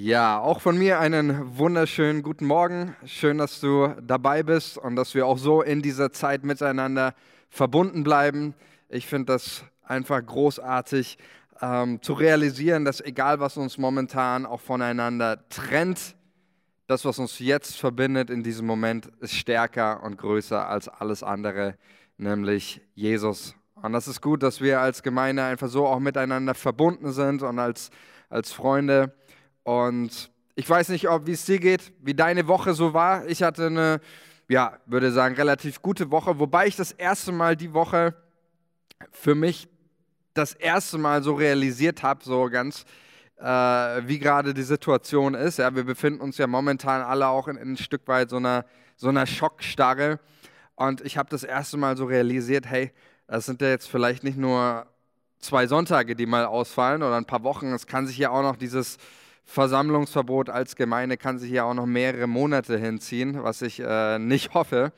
Ja, auch von mir einen wunderschönen guten Morgen. Schön, dass du dabei bist und dass wir auch so in dieser Zeit miteinander verbunden bleiben. Ich finde das einfach großartig ähm, zu realisieren, dass egal was uns momentan auch voneinander trennt, das, was uns jetzt verbindet in diesem Moment, ist stärker und größer als alles andere, nämlich Jesus. Und das ist gut, dass wir als Gemeinde einfach so auch miteinander verbunden sind und als, als Freunde. Und ich weiß nicht, ob wie es dir geht, wie deine Woche so war. Ich hatte eine, ja, würde sagen, relativ gute Woche, wobei ich das erste Mal die Woche für mich das erste Mal so realisiert habe, so ganz, äh, wie gerade die Situation ist. Ja, wir befinden uns ja momentan alle auch in, in ein Stück weit so einer, so einer Schockstarre. Und ich habe das erste Mal so realisiert, hey, das sind ja jetzt vielleicht nicht nur zwei Sonntage, die mal ausfallen oder ein paar Wochen. Es kann sich ja auch noch dieses Versammlungsverbot als Gemeinde kann sich ja auch noch mehrere Monate hinziehen, was ich äh, nicht hoffe.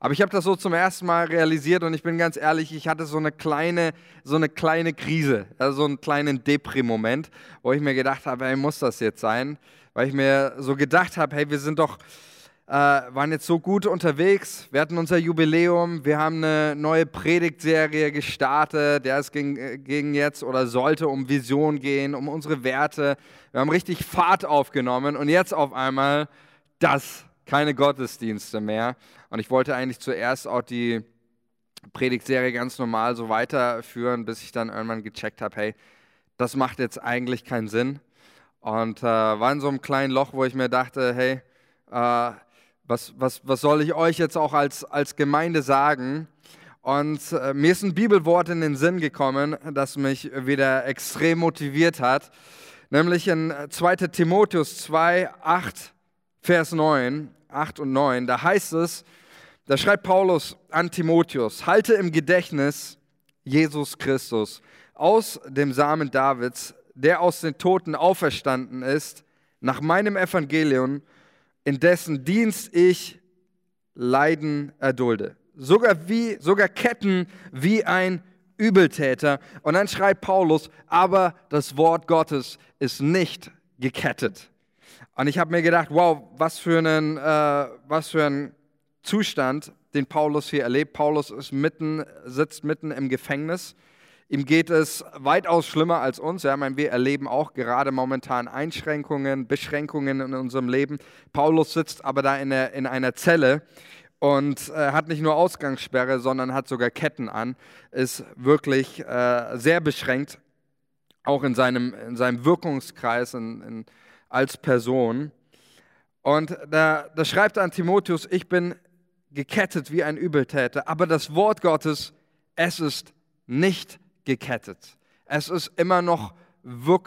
Aber ich habe das so zum ersten Mal realisiert und ich bin ganz ehrlich, ich hatte so eine kleine, so eine kleine Krise, also so einen kleinen Depri-Moment, wo ich mir gedacht habe, hey, muss das jetzt sein? Weil ich mir so gedacht habe, hey, wir sind doch äh, waren jetzt so gut unterwegs. Wir hatten unser Jubiläum, wir haben eine neue Predigtserie gestartet, der es ging, äh, ging jetzt oder sollte um Vision gehen, um unsere Werte. Wir haben richtig Fahrt aufgenommen und jetzt auf einmal das, keine Gottesdienste mehr. Und ich wollte eigentlich zuerst auch die Predigtserie ganz normal so weiterführen, bis ich dann irgendwann gecheckt habe, hey, das macht jetzt eigentlich keinen Sinn. Und äh, war in so einem kleinen Loch, wo ich mir dachte, hey, äh, was, was, was soll ich euch jetzt auch als, als Gemeinde sagen? Und äh, mir ist ein Bibelwort in den Sinn gekommen, das mich wieder extrem motiviert hat, nämlich in 2 Timotheus 2, 8, Vers 9, 8 und 9. Da heißt es, da schreibt Paulus an Timotheus, halte im Gedächtnis Jesus Christus aus dem Samen Davids, der aus den Toten auferstanden ist, nach meinem Evangelium in dessen Dienst ich Leiden erdulde. Sogar, wie, sogar Ketten wie ein Übeltäter. Und dann schreibt Paulus, aber das Wort Gottes ist nicht gekettet. Und ich habe mir gedacht, wow, was für, einen, äh, was für ein Zustand, den Paulus hier erlebt. Paulus ist mitten, sitzt mitten im Gefängnis Ihm geht es weitaus schlimmer als uns. Ja, meine, wir erleben auch gerade momentan Einschränkungen, Beschränkungen in unserem Leben. Paulus sitzt aber da in, der, in einer Zelle und äh, hat nicht nur Ausgangssperre, sondern hat sogar Ketten an, ist wirklich äh, sehr beschränkt, auch in seinem, in seinem Wirkungskreis in, in, als Person. Und da, da schreibt er an Timotheus, ich bin gekettet wie ein Übeltäter, aber das Wort Gottes, es ist nicht gekettet. Es ist immer noch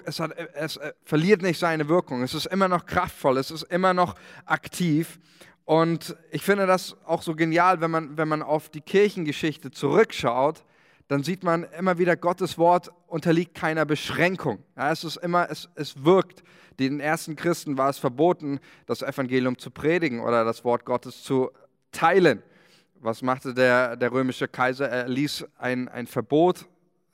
es, hat, es äh, verliert nicht seine Wirkung. Es ist immer noch kraftvoll. Es ist immer noch aktiv. Und ich finde das auch so genial, wenn man, wenn man auf die Kirchengeschichte zurückschaut, dann sieht man immer wieder, Gottes Wort unterliegt keiner Beschränkung. Ja, es ist immer, es, es wirkt. Den ersten Christen war es verboten, das Evangelium zu predigen oder das Wort Gottes zu teilen. Was machte der, der römische Kaiser? Er ließ ein, ein Verbot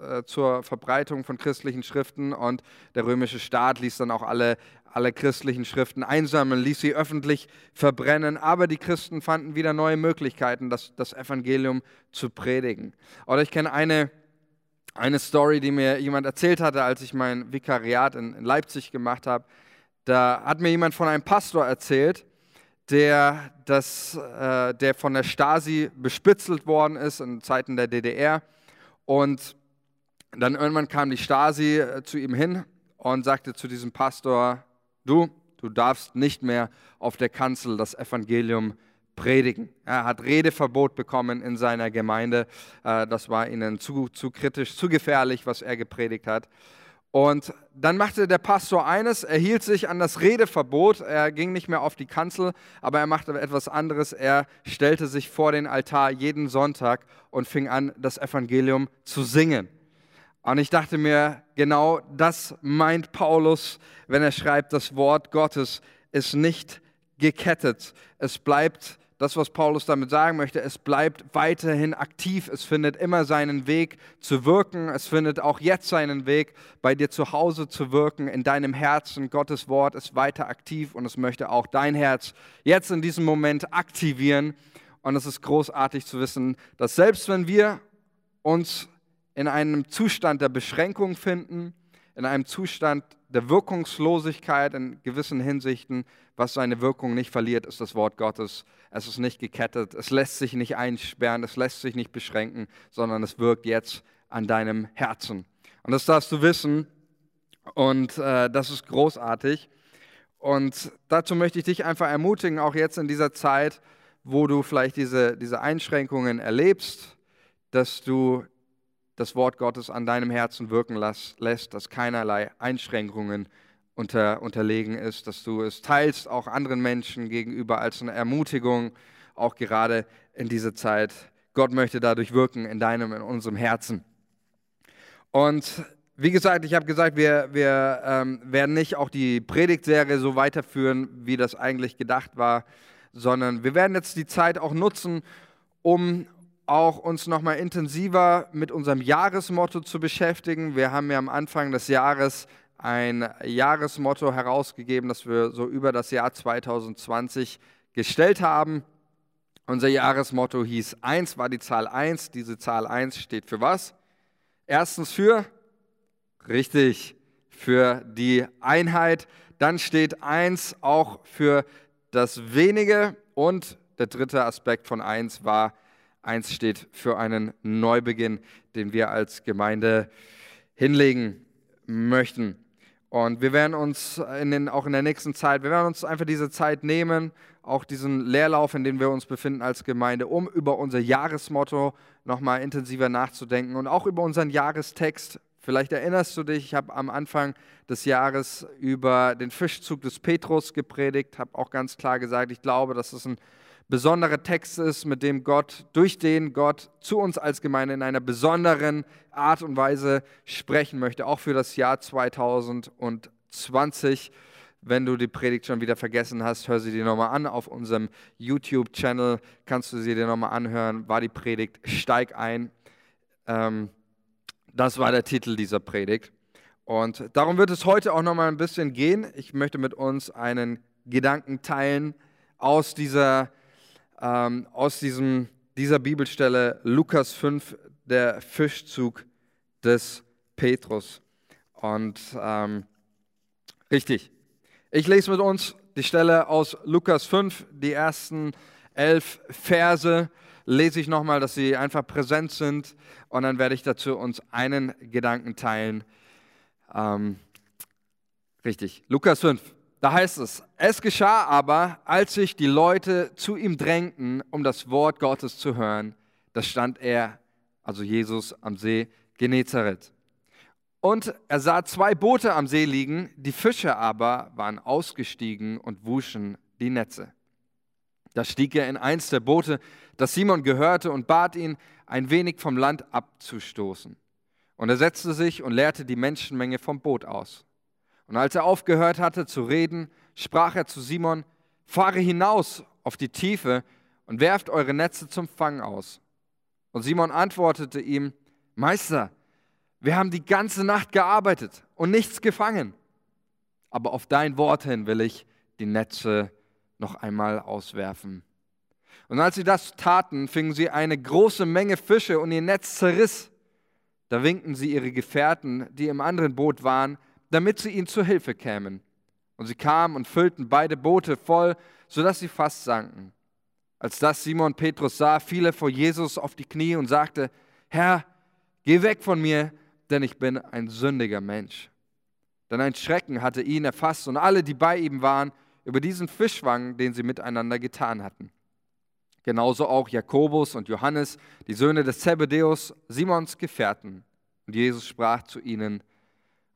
äh, zur Verbreitung von christlichen Schriften und der römische Staat ließ dann auch alle, alle christlichen Schriften einsammeln, ließ sie öffentlich verbrennen, aber die Christen fanden wieder neue Möglichkeiten, das, das Evangelium zu predigen. Oder ich kenne eine, eine Story, die mir jemand erzählt hatte, als ich mein Vikariat in, in Leipzig gemacht habe. Da hat mir jemand von einem Pastor erzählt, der, das, äh, der von der Stasi bespitzelt worden ist in Zeiten der DDR und dann irgendwann kam die Stasi äh, zu ihm hin und sagte zu diesem Pastor, du, du darfst nicht mehr auf der Kanzel das Evangelium predigen. Er hat Redeverbot bekommen in seiner Gemeinde. Äh, das war ihnen zu, zu kritisch, zu gefährlich, was er gepredigt hat. Und dann machte der Pastor eines, er hielt sich an das Redeverbot, er ging nicht mehr auf die Kanzel, aber er machte etwas anderes, er stellte sich vor den Altar jeden Sonntag und fing an, das Evangelium zu singen. Und ich dachte mir, genau das meint Paulus, wenn er schreibt, das Wort Gottes ist nicht gekettet. Es bleibt das, was Paulus damit sagen möchte, es bleibt weiterhin aktiv. Es findet immer seinen Weg zu wirken. Es findet auch jetzt seinen Weg, bei dir zu Hause zu wirken, in deinem Herzen. Gottes Wort ist weiter aktiv und es möchte auch dein Herz jetzt in diesem Moment aktivieren. Und es ist großartig zu wissen, dass selbst wenn wir uns in einem Zustand der Beschränkung finden, in einem Zustand der Wirkungslosigkeit in gewissen Hinsichten, was seine Wirkung nicht verliert, ist das Wort Gottes. Es ist nicht gekettet, es lässt sich nicht einsperren, es lässt sich nicht beschränken, sondern es wirkt jetzt an deinem Herzen. Und das darfst du wissen und äh, das ist großartig. Und dazu möchte ich dich einfach ermutigen, auch jetzt in dieser Zeit, wo du vielleicht diese, diese Einschränkungen erlebst, dass du das Wort Gottes an deinem Herzen wirken lässt, dass keinerlei Einschränkungen unter, unterlegen ist, dass du es teilst auch anderen Menschen gegenüber als eine Ermutigung, auch gerade in dieser Zeit. Gott möchte dadurch wirken in deinem, in unserem Herzen. Und wie gesagt, ich habe gesagt, wir, wir ähm, werden nicht auch die Predigtserie so weiterführen, wie das eigentlich gedacht war, sondern wir werden jetzt die Zeit auch nutzen, um auch uns nochmal intensiver mit unserem Jahresmotto zu beschäftigen. Wir haben ja am Anfang des Jahres ein Jahresmotto herausgegeben, das wir so über das Jahr 2020 gestellt haben. Unser Jahresmotto hieß 1, war die Zahl 1. Diese Zahl 1 steht für was? Erstens für, richtig, für die Einheit. Dann steht 1 auch für das Wenige. Und der dritte Aspekt von 1 war Eins steht für einen Neubeginn, den wir als Gemeinde hinlegen möchten. Und wir werden uns in den, auch in der nächsten Zeit, wir werden uns einfach diese Zeit nehmen, auch diesen Leerlauf, in dem wir uns befinden als Gemeinde, um über unser Jahresmotto nochmal intensiver nachzudenken und auch über unseren Jahrestext. Vielleicht erinnerst du dich, ich habe am Anfang des Jahres über den Fischzug des Petrus gepredigt, habe auch ganz klar gesagt, ich glaube, dass es ein besonderer Text ist, mit dem Gott, durch den Gott zu uns als Gemeinde in einer besonderen Art und Weise sprechen möchte, auch für das Jahr 2020. Wenn du die Predigt schon wieder vergessen hast, hör sie dir nochmal an. Auf unserem YouTube-Channel kannst du sie dir nochmal anhören. War die Predigt Steig ein. Ähm, das war der Titel dieser Predigt. Und darum wird es heute auch nochmal ein bisschen gehen. Ich möchte mit uns einen Gedanken teilen aus dieser Predigt ähm, aus diesem, dieser Bibelstelle Lukas 5, der Fischzug des Petrus. Und ähm, richtig, ich lese mit uns die Stelle aus Lukas 5, die ersten elf Verse. Lese ich nochmal, dass sie einfach präsent sind. Und dann werde ich dazu uns einen Gedanken teilen. Ähm, richtig, Lukas 5, da heißt es, es geschah aber, als sich die Leute zu ihm drängten, um das Wort Gottes zu hören, da stand er, also Jesus, am See Genezareth. Und er sah zwei Boote am See liegen, die Fische aber waren ausgestiegen und wuschen die Netze. Da stieg er in eins der Boote, das Simon gehörte, und bat ihn, ein wenig vom Land abzustoßen. Und er setzte sich und leerte die Menschenmenge vom Boot aus. Und als er aufgehört hatte zu reden, sprach er zu Simon, fahre hinaus auf die Tiefe und werft eure Netze zum Fang aus. Und Simon antwortete ihm, Meister, wir haben die ganze Nacht gearbeitet und nichts gefangen. Aber auf dein Wort hin will ich die Netze noch einmal auswerfen. Und als sie das taten, fingen sie eine große Menge Fische und ihr Netz zerriss. Da winkten sie ihre Gefährten, die im anderen Boot waren, damit sie ihnen zu Hilfe kämen. Und sie kamen und füllten beide Boote voll, sodass sie fast sanken. Als das Simon Petrus sah, fiel er vor Jesus auf die Knie und sagte, Herr, geh weg von mir, denn ich bin ein sündiger Mensch. Denn ein Schrecken hatte ihn erfasst und alle, die bei ihm waren, über diesen Fischwang, den sie miteinander getan hatten. Genauso auch Jakobus und Johannes, die Söhne des Zebedeus, Simons Gefährten. Und Jesus sprach zu ihnen,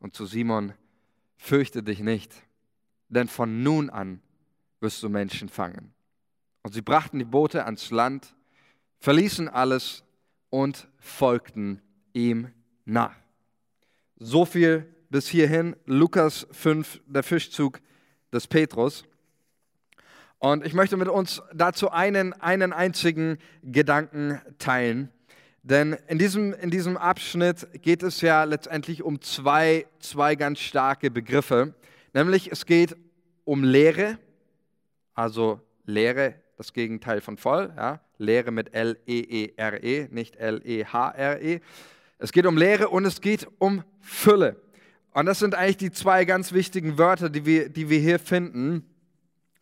und zu Simon, fürchte dich nicht, denn von nun an wirst du Menschen fangen. Und sie brachten die Boote ans Land, verließen alles und folgten ihm nach. So viel bis hierhin, Lukas 5, der Fischzug des Petrus. Und ich möchte mit uns dazu einen, einen einzigen Gedanken teilen. Denn in diesem, in diesem Abschnitt geht es ja letztendlich um zwei, zwei ganz starke Begriffe. Nämlich es geht um Lehre, also Lehre, das Gegenteil von voll, ja? Lehre mit L-E-E-R-E, -E, nicht L-E-H-R-E. -E. Es geht um Lehre und es geht um Fülle. Und das sind eigentlich die zwei ganz wichtigen Wörter, die wir, die wir hier finden.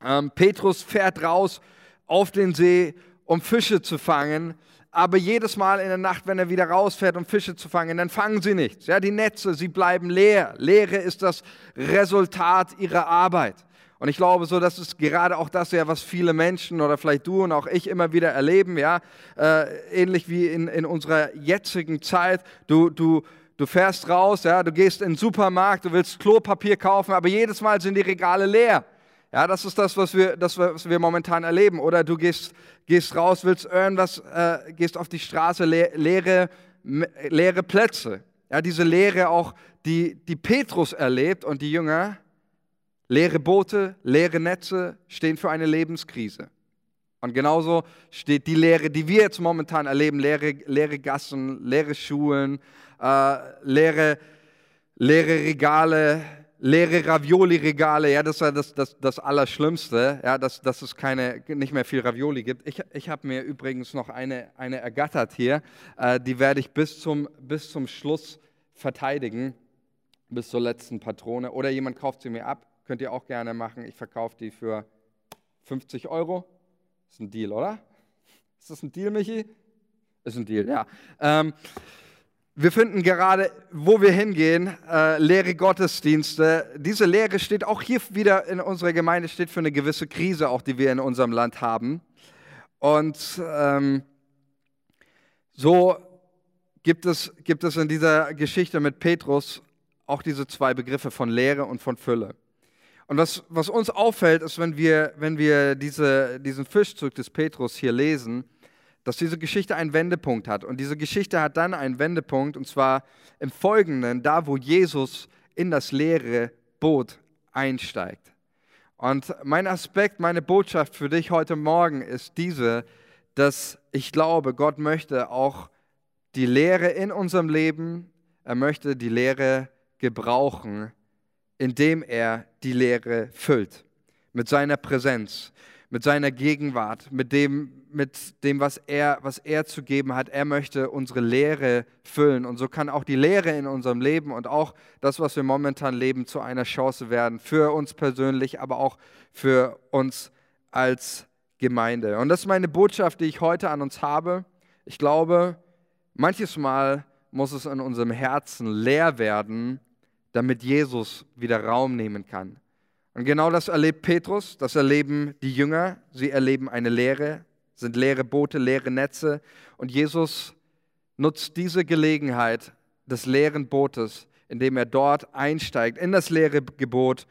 Ähm, Petrus fährt raus auf den See, um Fische zu fangen. Aber jedes Mal in der Nacht, wenn er wieder rausfährt, um Fische zu fangen, dann fangen sie nichts. Ja, die Netze, sie bleiben leer. Leere ist das Resultat ihrer Arbeit. Und ich glaube so, das ist gerade auch das ja, was viele Menschen oder vielleicht du und auch ich immer wieder erleben, ja, äh, ähnlich wie in, in unserer jetzigen Zeit. Du, du, du fährst raus, ja, du gehst in den Supermarkt, du willst Klopapier kaufen, aber jedes Mal sind die Regale leer. Ja, das ist das, was wir, das, was wir momentan erleben. Oder du gehst, gehst raus, willst irgendwas, äh, gehst auf die Straße, le leere, leere Plätze. Ja, diese Leere auch, die, die Petrus erlebt und die Jünger, Leere Boote, leere Netze stehen für eine Lebenskrise. Und genauso steht die Lehre, die wir jetzt momentan erleben, leere, leere Gassen, leere Schulen, äh, leere, leere Regale, leere Ravioli-Regale. Ja, das ja das, das, das Allerschlimmste, ja, dass, dass es keine, nicht mehr viel Ravioli gibt. Ich, ich habe mir übrigens noch eine, eine ergattert hier. Äh, die werde ich bis zum, bis zum Schluss verteidigen, bis zur letzten Patrone. Oder jemand kauft sie mir ab. Könnt ihr auch gerne machen. Ich verkaufe die für 50 Euro. Ist ein Deal, oder? Ist das ein Deal, Michi? Ist ein Deal, ja. Ähm, wir finden gerade, wo wir hingehen, äh, leere Gottesdienste. Diese Lehre steht auch hier wieder in unserer Gemeinde, steht für eine gewisse Krise, auch die wir in unserem Land haben. Und ähm, so gibt es, gibt es in dieser Geschichte mit Petrus auch diese zwei Begriffe von Lehre und von Fülle. Und was, was uns auffällt, ist, wenn wir, wenn wir diese, diesen Fischzug des Petrus hier lesen, dass diese Geschichte einen Wendepunkt hat. Und diese Geschichte hat dann einen Wendepunkt, und zwar im Folgenden, da wo Jesus in das leere Boot einsteigt. Und mein Aspekt, meine Botschaft für dich heute Morgen ist diese, dass ich glaube, Gott möchte auch die Lehre in unserem Leben, er möchte die Lehre gebrauchen, indem er die Lehre füllt. Mit seiner Präsenz, mit seiner Gegenwart, mit dem, mit dem was, er, was er zu geben hat. Er möchte unsere Lehre füllen. Und so kann auch die Lehre in unserem Leben und auch das, was wir momentan leben, zu einer Chance werden. Für uns persönlich, aber auch für uns als Gemeinde. Und das ist meine Botschaft, die ich heute an uns habe. Ich glaube, manches Mal muss es in unserem Herzen leer werden, damit Jesus wieder Raum nehmen kann. Und genau das erlebt Petrus, das erleben die Jünger. Sie erleben eine Leere, sind leere Boote, leere Netze. Und Jesus nutzt diese Gelegenheit des leeren Bootes, indem er dort einsteigt in das leere Gebot,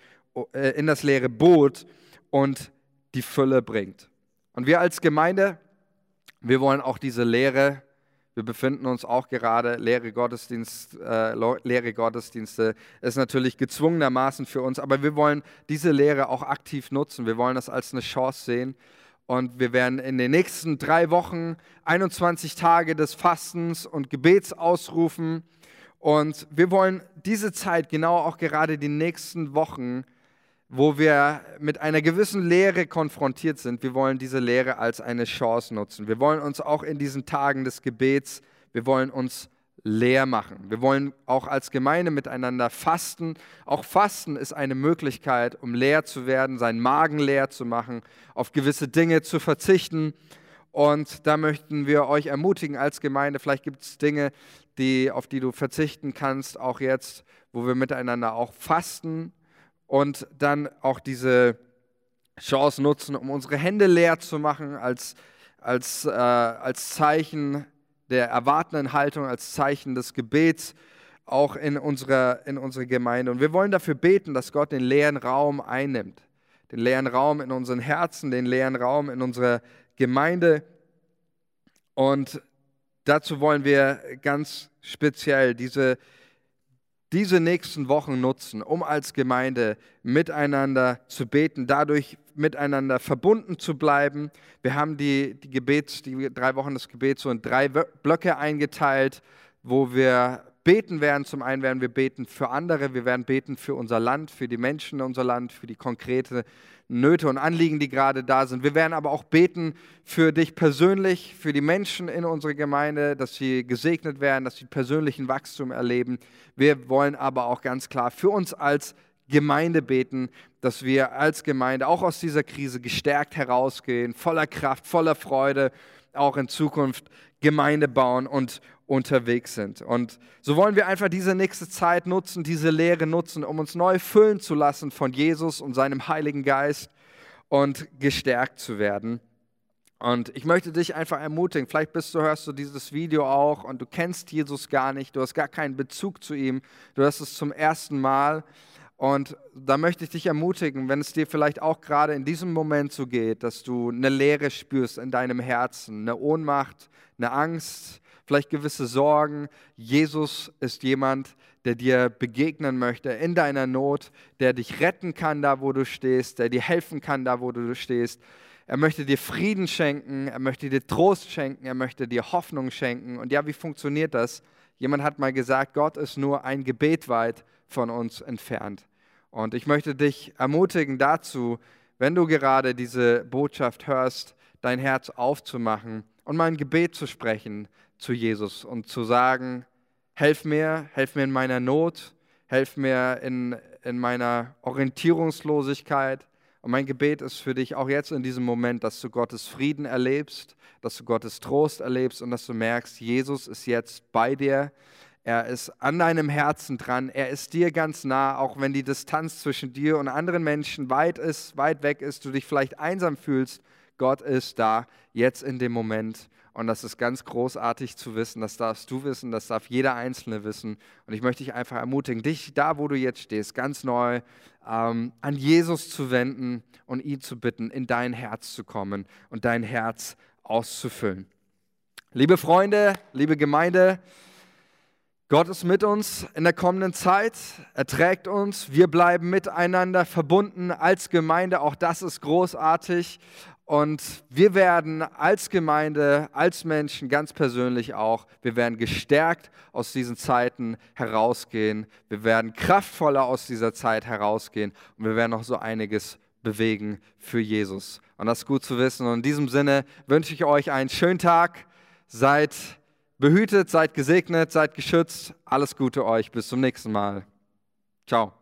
äh, in das leere Boot und die Fülle bringt. Und wir als Gemeinde, wir wollen auch diese Leere wir befinden uns auch gerade, leere, Gottesdienst, äh, leere Gottesdienste ist natürlich gezwungenermaßen für uns, aber wir wollen diese Lehre auch aktiv nutzen. Wir wollen das als eine Chance sehen. Und wir werden in den nächsten drei Wochen 21 Tage des Fastens und Gebets ausrufen. Und wir wollen diese Zeit, genau auch gerade die nächsten Wochen, wo wir mit einer gewissen Lehre konfrontiert sind. Wir wollen diese Lehre als eine Chance nutzen. Wir wollen uns auch in diesen Tagen des Gebets, wir wollen uns leer machen. Wir wollen auch als Gemeinde miteinander fasten. Auch Fasten ist eine Möglichkeit, um leer zu werden, seinen Magen leer zu machen, auf gewisse Dinge zu verzichten. Und da möchten wir euch ermutigen als Gemeinde. Vielleicht gibt es Dinge, die, auf die du verzichten kannst, auch jetzt, wo wir miteinander auch fasten und dann auch diese Chance nutzen, um unsere Hände leer zu machen als, als, äh, als Zeichen der erwartenden Haltung, als Zeichen des Gebets auch in unserer, in unserer Gemeinde. Und wir wollen dafür beten, dass Gott den leeren Raum einnimmt. Den leeren Raum in unseren Herzen, den leeren Raum in unserer Gemeinde. Und dazu wollen wir ganz speziell diese diese nächsten Wochen nutzen, um als Gemeinde miteinander zu beten, dadurch miteinander verbunden zu bleiben. Wir haben die, die Gebets, die drei Wochen des Gebets so in drei Blöcke eingeteilt, wo wir beten werden. Zum einen werden wir beten für andere, wir werden beten für unser Land, für die Menschen in unser Land, für die konkrete Nöte und Anliegen, die gerade da sind. Wir werden aber auch beten für dich persönlich, für die Menschen in unserer Gemeinde, dass sie gesegnet werden, dass sie persönlichen Wachstum erleben. Wir wollen aber auch ganz klar für uns als Gemeinde beten, dass wir als Gemeinde auch aus dieser Krise gestärkt herausgehen, voller Kraft, voller Freude, auch in Zukunft Gemeinde bauen und unterwegs sind. Und so wollen wir einfach diese nächste Zeit nutzen, diese Lehre nutzen, um uns neu füllen zu lassen von Jesus und seinem Heiligen Geist und gestärkt zu werden. Und ich möchte dich einfach ermutigen, vielleicht bist du, hörst du dieses Video auch und du kennst Jesus gar nicht, du hast gar keinen Bezug zu ihm, du hast es zum ersten Mal. Und da möchte ich dich ermutigen, wenn es dir vielleicht auch gerade in diesem Moment so geht, dass du eine Leere spürst in deinem Herzen, eine Ohnmacht, eine Angst, vielleicht gewisse Sorgen. Jesus ist jemand, der dir begegnen möchte in deiner Not, der dich retten kann da, wo du stehst, der dir helfen kann da, wo du stehst. Er möchte dir Frieden schenken, er möchte dir Trost schenken, er möchte dir Hoffnung schenken. Und ja, wie funktioniert das? Jemand hat mal gesagt, Gott ist nur ein Gebet weit von uns entfernt. Und ich möchte dich ermutigen dazu, wenn du gerade diese Botschaft hörst, dein Herz aufzumachen und mal ein Gebet zu sprechen, zu Jesus und zu sagen, helf mir, helf mir in meiner Not, helf mir in, in meiner Orientierungslosigkeit. Und mein Gebet ist für dich auch jetzt in diesem Moment, dass du Gottes Frieden erlebst, dass du Gottes Trost erlebst und dass du merkst, Jesus ist jetzt bei dir. Er ist an deinem Herzen dran. Er ist dir ganz nah, auch wenn die Distanz zwischen dir und anderen Menschen weit ist, weit weg ist, du dich vielleicht einsam fühlst. Gott ist da, jetzt in dem Moment. Und das ist ganz großartig zu wissen. Das darfst du wissen, das darf jeder Einzelne wissen. Und ich möchte dich einfach ermutigen, dich da, wo du jetzt stehst, ganz neu ähm, an Jesus zu wenden und ihn zu bitten, in dein Herz zu kommen und dein Herz auszufüllen. Liebe Freunde, liebe Gemeinde, Gott ist mit uns in der kommenden Zeit. Er trägt uns. Wir bleiben miteinander verbunden als Gemeinde. Auch das ist großartig. Und wir werden als Gemeinde, als Menschen, ganz persönlich auch, wir werden gestärkt aus diesen Zeiten herausgehen. Wir werden kraftvoller aus dieser Zeit herausgehen. Und wir werden noch so einiges bewegen für Jesus. Und das ist gut zu wissen. Und in diesem Sinne wünsche ich euch einen schönen Tag. Seid behütet, seid gesegnet, seid geschützt. Alles Gute euch. Bis zum nächsten Mal. Ciao.